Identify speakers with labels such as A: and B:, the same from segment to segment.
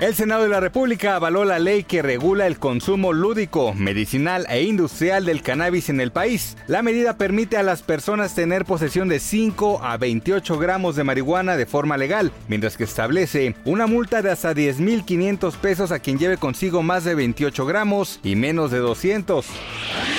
A: El Senado de la República avaló la ley que regula el consumo lúdico, medicinal e industrial del cannabis en el país. La medida permite a las personas tener posesión de 5 a 28 gramos de marihuana de forma legal, mientras que establece una multa de hasta 10.500 pesos a quien lleve consigo más de 28 gramos y menos de 200.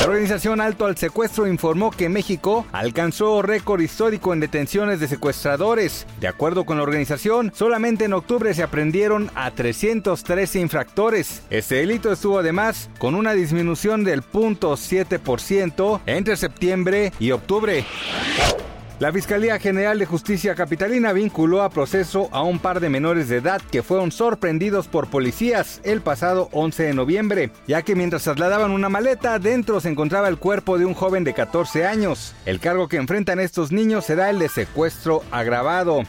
A: La organización Alto al Secuestro informó que México alcanzó récord histórico en detenciones de secuestradores. De acuerdo con la organización, solamente en octubre se aprendieron a 313 infractores. Este delito estuvo además con una disminución del 0.7% entre septiembre y octubre. La Fiscalía General de Justicia Capitalina vinculó a proceso a un par de menores de edad que fueron sorprendidos por policías el pasado 11 de noviembre, ya que mientras trasladaban una maleta, dentro se encontraba el cuerpo de un joven de 14 años. El cargo que enfrentan estos niños será el de secuestro agravado.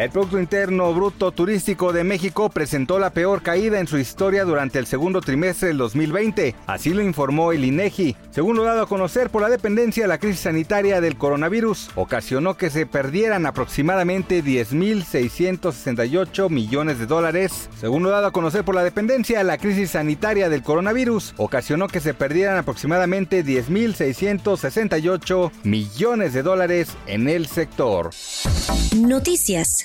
A: El Producto Interno Bruto Turístico de México presentó la peor caída en su historia durante el segundo trimestre del 2020, así lo informó el INEGI. Según lo dado a conocer por la dependencia, la crisis sanitaria del coronavirus ocasionó que se perdieran aproximadamente 10.668 millones de dólares. Según lo dado a conocer por la dependencia, la crisis sanitaria del coronavirus ocasionó que se perdieran aproximadamente 10.668 millones de dólares en el sector.
B: Noticias